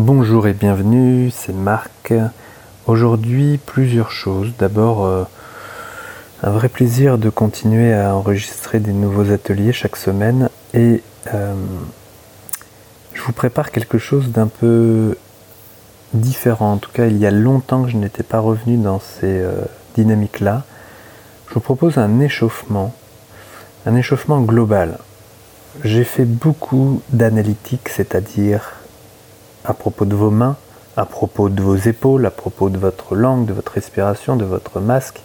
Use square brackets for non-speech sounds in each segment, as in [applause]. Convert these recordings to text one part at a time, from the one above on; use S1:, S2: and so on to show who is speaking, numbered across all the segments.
S1: Bonjour et bienvenue, c'est Marc. Aujourd'hui, plusieurs choses. D'abord, euh, un vrai plaisir de continuer à enregistrer des nouveaux ateliers chaque semaine et euh, je vous prépare quelque chose d'un peu différent. En tout cas, il y a longtemps que je n'étais pas revenu dans ces euh, dynamiques-là. Je vous propose un échauffement, un échauffement global. J'ai fait beaucoup d'analytique, c'est-à-dire à propos de vos mains, à propos de vos épaules, à propos de votre langue, de votre respiration, de votre masque,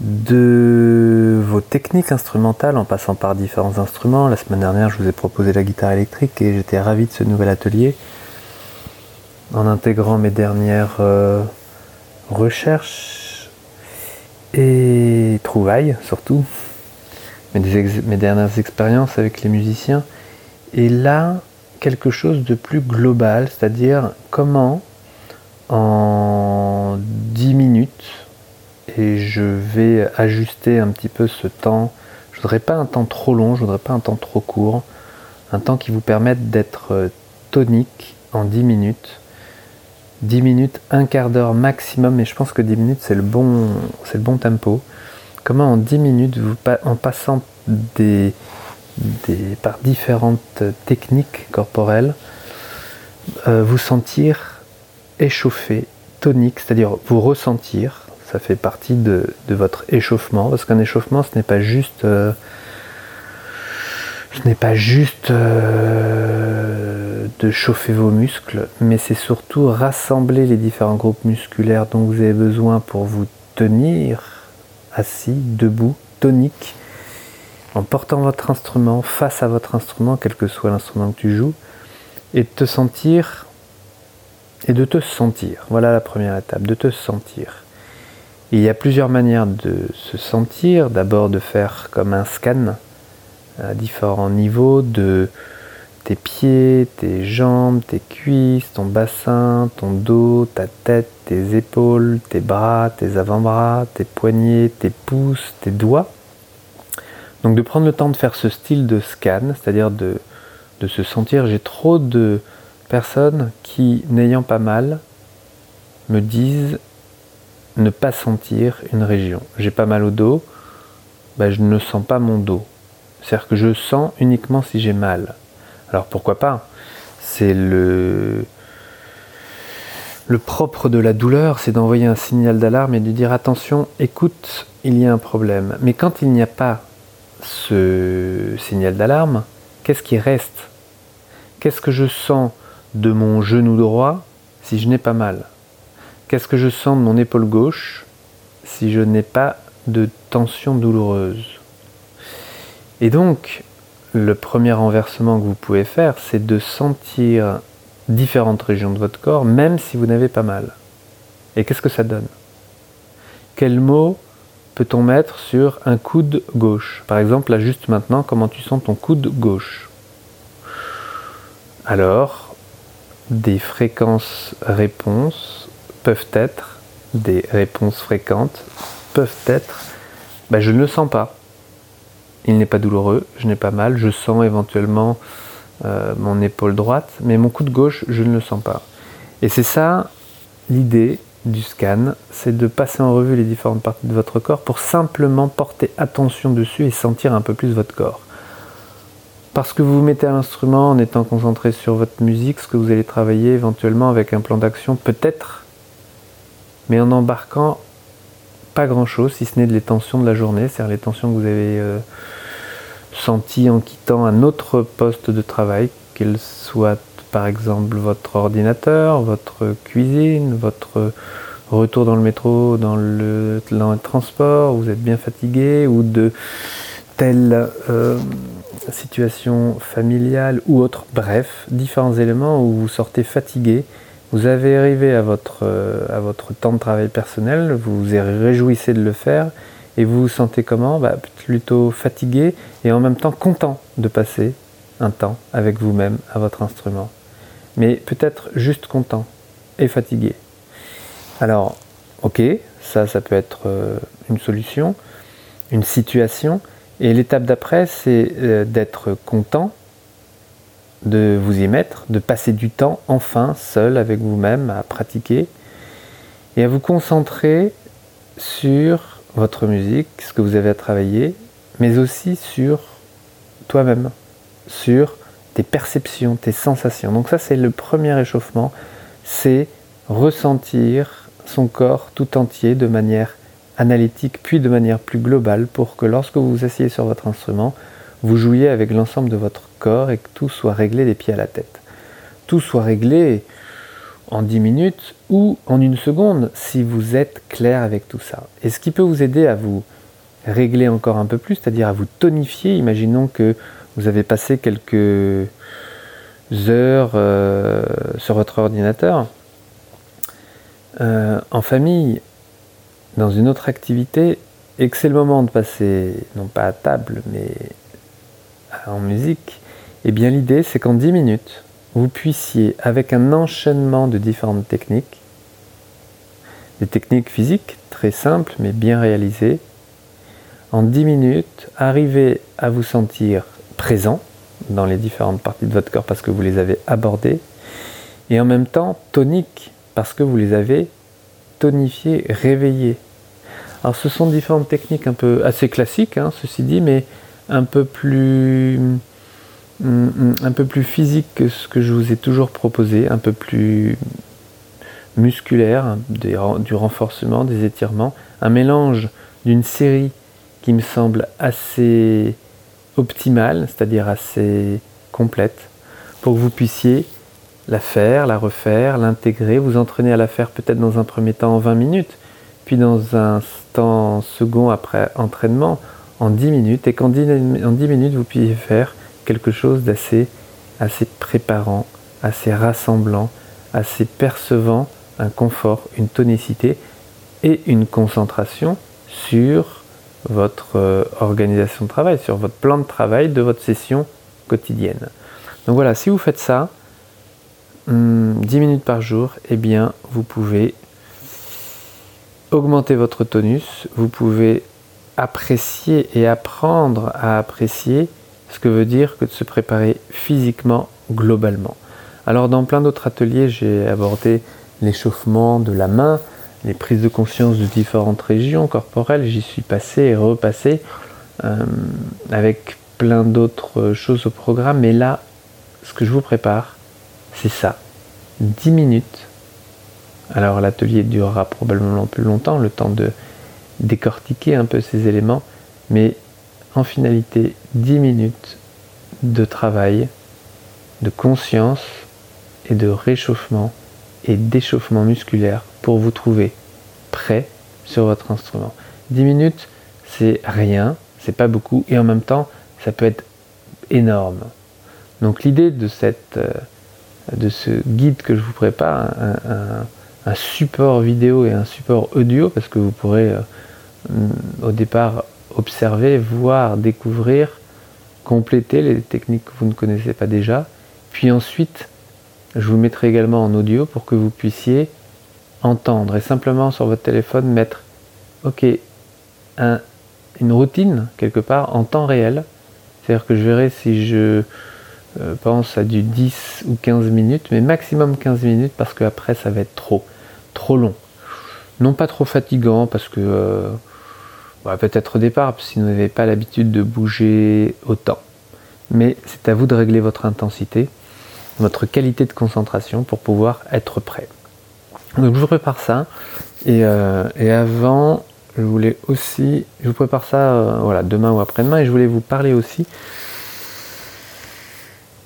S1: de vos techniques instrumentales en passant par différents instruments. La semaine dernière, je vous ai proposé la guitare électrique et j'étais ravi de ce nouvel atelier. En intégrant mes dernières euh, recherches et trouvailles surtout, mes, mes dernières expériences avec les musiciens. Et là, quelque chose de plus global, c'est-à-dire comment en 10 minutes, et je vais ajuster un petit peu ce temps, je voudrais pas un temps trop long, je voudrais pas un temps trop court, un temps qui vous permette d'être tonique en 10 minutes. 10 minutes, un quart d'heure maximum, mais je pense que 10 minutes c'est le bon, c'est le bon tempo. Comment en 10 minutes, en passant des, par différentes techniques corporelles, euh, vous sentir échauffé, tonique, c'est-à-dire vous ressentir, ça fait partie de, votre échauffement, parce qu'un échauffement ce n'est pas juste euh, ce n'est pas juste euh, de chauffer vos muscles, mais c'est surtout rassembler les différents groupes musculaires dont vous avez besoin pour vous tenir assis, debout, tonique, en portant votre instrument face à votre instrument, quel que soit l'instrument que tu joues, et de te sentir, et de te sentir. Voilà la première étape, de te sentir. il y a plusieurs manières de se sentir. D'abord de faire comme un scan à différents niveaux de tes pieds, tes jambes, tes cuisses, ton bassin, ton dos, ta tête, tes épaules, tes bras, tes avant-bras, tes poignets, tes pouces, tes doigts. Donc de prendre le temps de faire ce style de scan, c'est-à-dire de, se sentir, j'ai trop de personnes qui, n'ayant pas mal, me disent ne pas sentir une région. J'ai pas mal au dos, ben je ne sens pas mon dos. C'est-à-dire que je sens uniquement si j'ai mal. Alors pourquoi pas? C'est le le propre de la douleur, c'est d'envoyer un signal d'alarme et de dire attention, écoute, il y a un problème. Mais quand il n'y a pas ce signal d'alarme, qu'est-ce qui reste? Qu'est-ce que je sens de mon genou droit si je n'ai pas mal? Qu'est-ce que je sens de mon épaule gauche si je n'ai pas de tension douloureuse? Et donc, le premier renversement que vous pouvez faire, c'est de sentir différentes régions de votre corps, même si vous n'avez pas mal. Et qu'est-ce que ça donne? Quel mot peut-on mettre sur un coude gauche? Par exemple, là juste maintenant, comment tu sens ton coude gauche? Alors, des fréquences réponses peuvent être, des réponses fréquentes peuvent être, ben, je ne le sens pas. Il n'est pas douloureux, je n'ai pas mal, je sens éventuellement euh, mon épaule droite, mais mon coude gauche, je ne le sens pas. Et c'est ça l'idée du scan, c'est de passer en revue les différentes parties de votre corps pour simplement porter attention dessus et sentir un peu plus votre corps. Parce que vous vous mettez à l'instrument en étant concentré sur votre musique, ce que vous allez travailler éventuellement avec un plan d'action, peut-être, mais en embarquant pas grand-chose, si ce n'est de les tensions de la journée, c'est-à-dire les tensions que vous avez euh, senties en quittant un autre poste de travail, qu'il soit par exemple votre ordinateur, votre cuisine, votre retour dans le métro, dans le, transport, vous êtes bien fatigué, ou de telle euh, situation familiale ou autre, bref, différents éléments où vous sortez fatigué, vous avez arrivé à votre, euh, à votre temps de travail personnel, vous vous réjouissez de le faire, et vous vous sentez comment? Bah, Plutôt fatigué et en même temps content de passer un temps avec vous-même à votre instrument mais peut-être juste content et fatigué. Alors, ok, ça, ça peut être euh, une solution, une situation. Et l'étape d'après, c'est euh, d'être content de vous y mettre, de passer du temps enfin seul avec vous-même à pratiquer et à vous concentrer sur votre musique, ce que vous avez à travailler, mais aussi sur toi-même, sur tes perceptions, tes sensations. Donc ça c'est le premier échauffement, c'est ressentir son corps tout entier de manière analytique puis de manière plus globale pour que lorsque vous vous asseyez sur votre instrument, vous jouiez avec l'ensemble de votre corps et que tout soit réglé des pieds à la tête. Tout soit réglé en 10 minutes ou en une seconde si vous êtes clair avec tout ça. Et ce qui peut vous aider à vous régler encore un peu plus, c'est-à-dire à vous tonifier, imaginons que vous avez passé quelques heures euh, sur votre ordinateur. Euh, en famille, dans une autre activité, et que c'est le moment de passer, non pas à table, mais en musique, eh bien l'idée c'est qu'en 10 minutes, vous puissiez, avec un enchaînement de différentes techniques, des techniques physiques très simples mais bien réalisées, en 10 minutes, arriver à vous sentir présent dans les différentes parties de votre corps parce que vous les avez abordées, et en même temps tonique parce que vous les avez tonifiées, réveillées. Alors ce sont différentes techniques un peu assez classiques, hein, ceci dit, mais un peu plus un peu plus physique que ce que je vous ai toujours proposé, un peu plus musculaire, du renforcement, des étirements, un mélange d'une série qui me semble assez optimale, c'est-à-dire assez complète, pour que vous puissiez la faire, la refaire, l'intégrer, vous entraîner à la faire peut-être dans un premier temps en 20 minutes, puis dans un temps second après entraînement en 10 minutes, et qu'en 10, minutes vous puissiez faire quelque chose d'assez assez préparant, assez rassemblant, assez percevant un confort, une tonicité et une concentration sur votre euh, organisation de travail, sur votre plan de travail de votre session quotidienne. Donc voilà, si vous faites ça, 10 hmm, minutes par jour, eh bien vous pouvez augmenter votre tonus, vous pouvez apprécier et apprendre à apprécier ce que veut dire que de se préparer physiquement globalement. Alors dans plein d'autres ateliers, j'ai abordé l'échauffement de la main, les prises de conscience de différentes régions corporelles, j'y suis passé et repassé euh, avec plein d'autres choses au programme, mais là, ce que je vous prépare, c'est ça. 10 minutes. Alors l'atelier durera probablement plus longtemps, le temps de décortiquer un peu ces éléments, mais en finalité 10 minutes de travail, de conscience et de réchauffement et d'échauffement musculaire pour vous trouver prêt sur votre instrument. 10 minutes, c'est rien, c'est pas beaucoup et en même temps, ça peut être énorme. Donc l'idée de, euh, ce guide que je vous prépare, un, support vidéo et un support audio, parce que vous pourrez euh, au départ observer, voir, découvrir, compléter les techniques que vous ne connaissez pas déjà. Puis ensuite, je vous mettrai également en audio pour que vous puissiez entendre et simplement sur votre téléphone mettre OK, une routine quelque part en temps réel. C'est-à-dire que je verrai si je euh, pense à du 10 ou 15 minutes, mais maximum 15 minutes parce qu'après ça va être trop, trop long. Non pas trop fatigant parce que euh, bah, peut-être au départ, si vous n'avez pas l'habitude de bouger autant. Mais c'est à vous de régler votre intensité, votre qualité de concentration pour pouvoir être prêt. Donc je vous prépare ça. Et, euh, avant, je voulais aussi, je vous prépare ça euh, voilà, demain ou après-demain, et je voulais vous parler aussi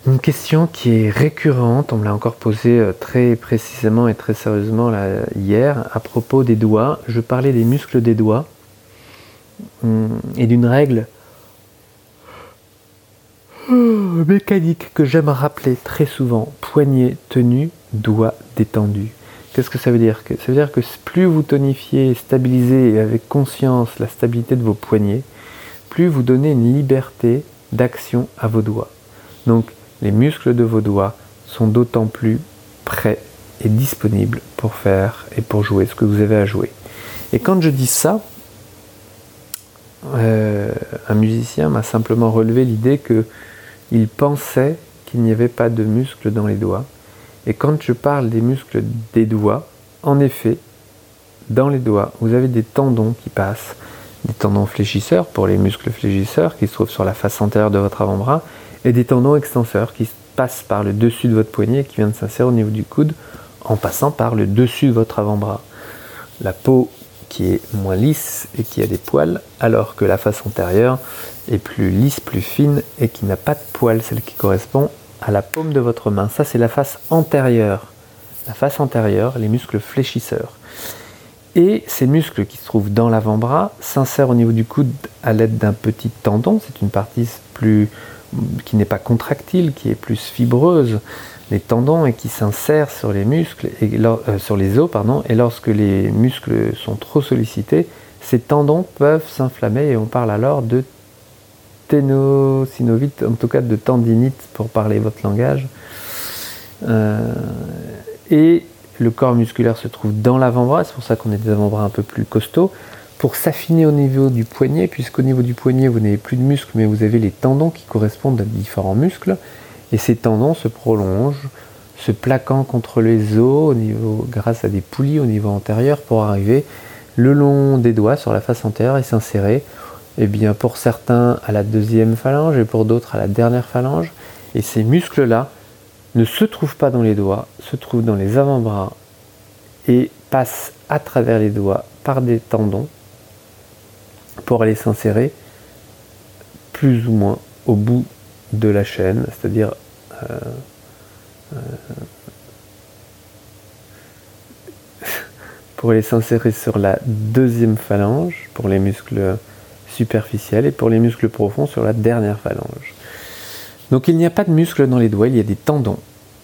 S1: une question qui est récurrente, on me l'a encore posée euh, très précisément et très sérieusement là, hier, à propos des doigts. Je parlais des muscles des doigts et d'une règle mécanique que j'aime rappeler très souvent. Poignet tenu, doigt détendu. Qu'est-ce que ça veut dire Ça veut dire que plus vous tonifiez, stabilisez avec conscience la stabilité de vos poignets, plus vous donnez une liberté d'action à vos doigts. Donc les muscles de vos doigts sont d'autant plus prêts et disponibles pour faire et pour jouer ce que vous avez à jouer. Et quand je dis ça, euh, un musicien m'a simplement relevé l'idée qu'il pensait qu'il n'y avait pas de muscles dans les doigts. Et quand je parle des muscles des doigts, en effet, dans les doigts, vous avez des tendons qui passent, des tendons fléchisseurs pour les muscles fléchisseurs qui se trouvent sur la face antérieure de votre avant-bras, et des tendons extenseurs qui passent par le dessus de votre poignet et qui viennent s'insérer au niveau du coude en passant par le dessus de votre avant-bras. La peau qui est moins lisse et qui a des poils, alors que la face antérieure est plus lisse, plus fine et qui n'a pas de poils, celle qui correspond à la paume de votre main. Ça, c'est la face antérieure. La face antérieure, les muscles fléchisseurs. Et ces muscles qui se trouvent dans l'avant-bras s'insèrent au niveau du coude à l'aide d'un petit tendon. C'est une partie plus qui n'est pas contractile, qui est plus fibreuse, les tendons et qui s'insèrent sur les muscles et euh, sur les os pardon. Et lorsque les muscles sont trop sollicités, ces tendons peuvent s'inflammer et on parle alors de ténosynovite, en tout cas de tendinite pour parler votre langage. Euh, et le corps musculaire se trouve dans l'avant-bras, c'est pour ça qu'on est des avant-bras un peu plus costauds, pour s'affiner au niveau du poignet, puisqu'au niveau du poignet, vous n'avez plus de muscles, mais vous avez les tendons qui correspondent à différents muscles, et ces tendons se prolongent, se plaquant contre les os au niveau, grâce à des poulies au niveau antérieur pour arriver le long des doigts sur la face antérieure et s'insérer, eh bien pour certains à la deuxième phalange et pour d'autres à la dernière phalange. Et ces muscles-là ne se trouvent pas dans les doigts, se trouvent dans les avant-bras et passent à travers les doigts par des tendons pour aller s'insérer plus ou moins au bout de la chaîne, c'est-à-dire euh, euh, [laughs] pour aller s'insérer sur la deuxième phalange pour les muscles superficiels et pour les muscles profonds sur la dernière phalange. Donc il n'y a pas de muscles dans les doigts, il y a des tendons.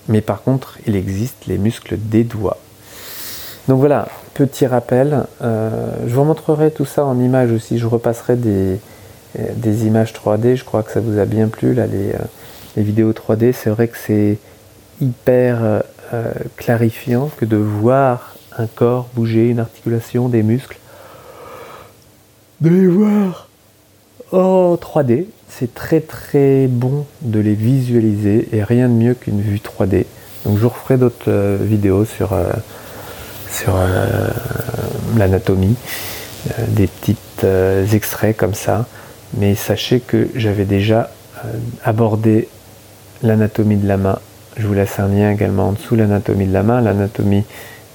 S1: Mais par contre, il existe les muscles des doigts. Donc voilà, petit rappel. Euh, je vous montrerai tout ça en images aussi. Je repasserai des, euh, images 3D. Je crois que ça vous a bien plu, là, les, euh, les vidéos 3D. C'est vrai que c'est hyper clarifiant que de voir un corps bouger, une articulation, des muscles. De les voir en 3D c'est très très bon de les visualiser et rien de mieux qu'une vue 3D. Donc je vous referai d'autres euh, vidéos sur, euh, euh, l'anatomie, des petits extraits comme ça. Mais sachez que j'avais déjà abordé l'anatomie de la main. Je vous laisse un lien également en dessous, l'anatomie de la main, l'anatomie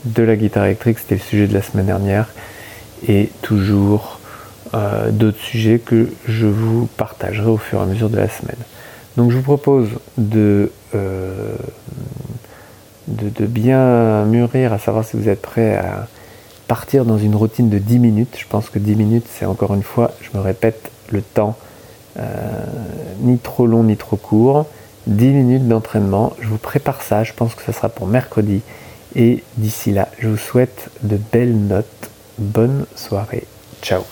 S1: de la guitare électrique, c'était le sujet de la semaine dernière. Et toujours euh, d'autres sujets que je vous partagerai au fur et à mesure de la semaine. Donc je vous propose de, euh, bien mûrir, à savoir si vous êtes prêt à partir dans une routine de 10 minutes. Je pense que 10 minutes, c'est encore une fois, je me répète, le temps euh, ni trop long ni trop court. 10 minutes d'entraînement, je vous prépare ça, je pense que ce sera pour mercredi. Et d'ici là, je vous souhaite de belles notes. Bonne soirée. Ciao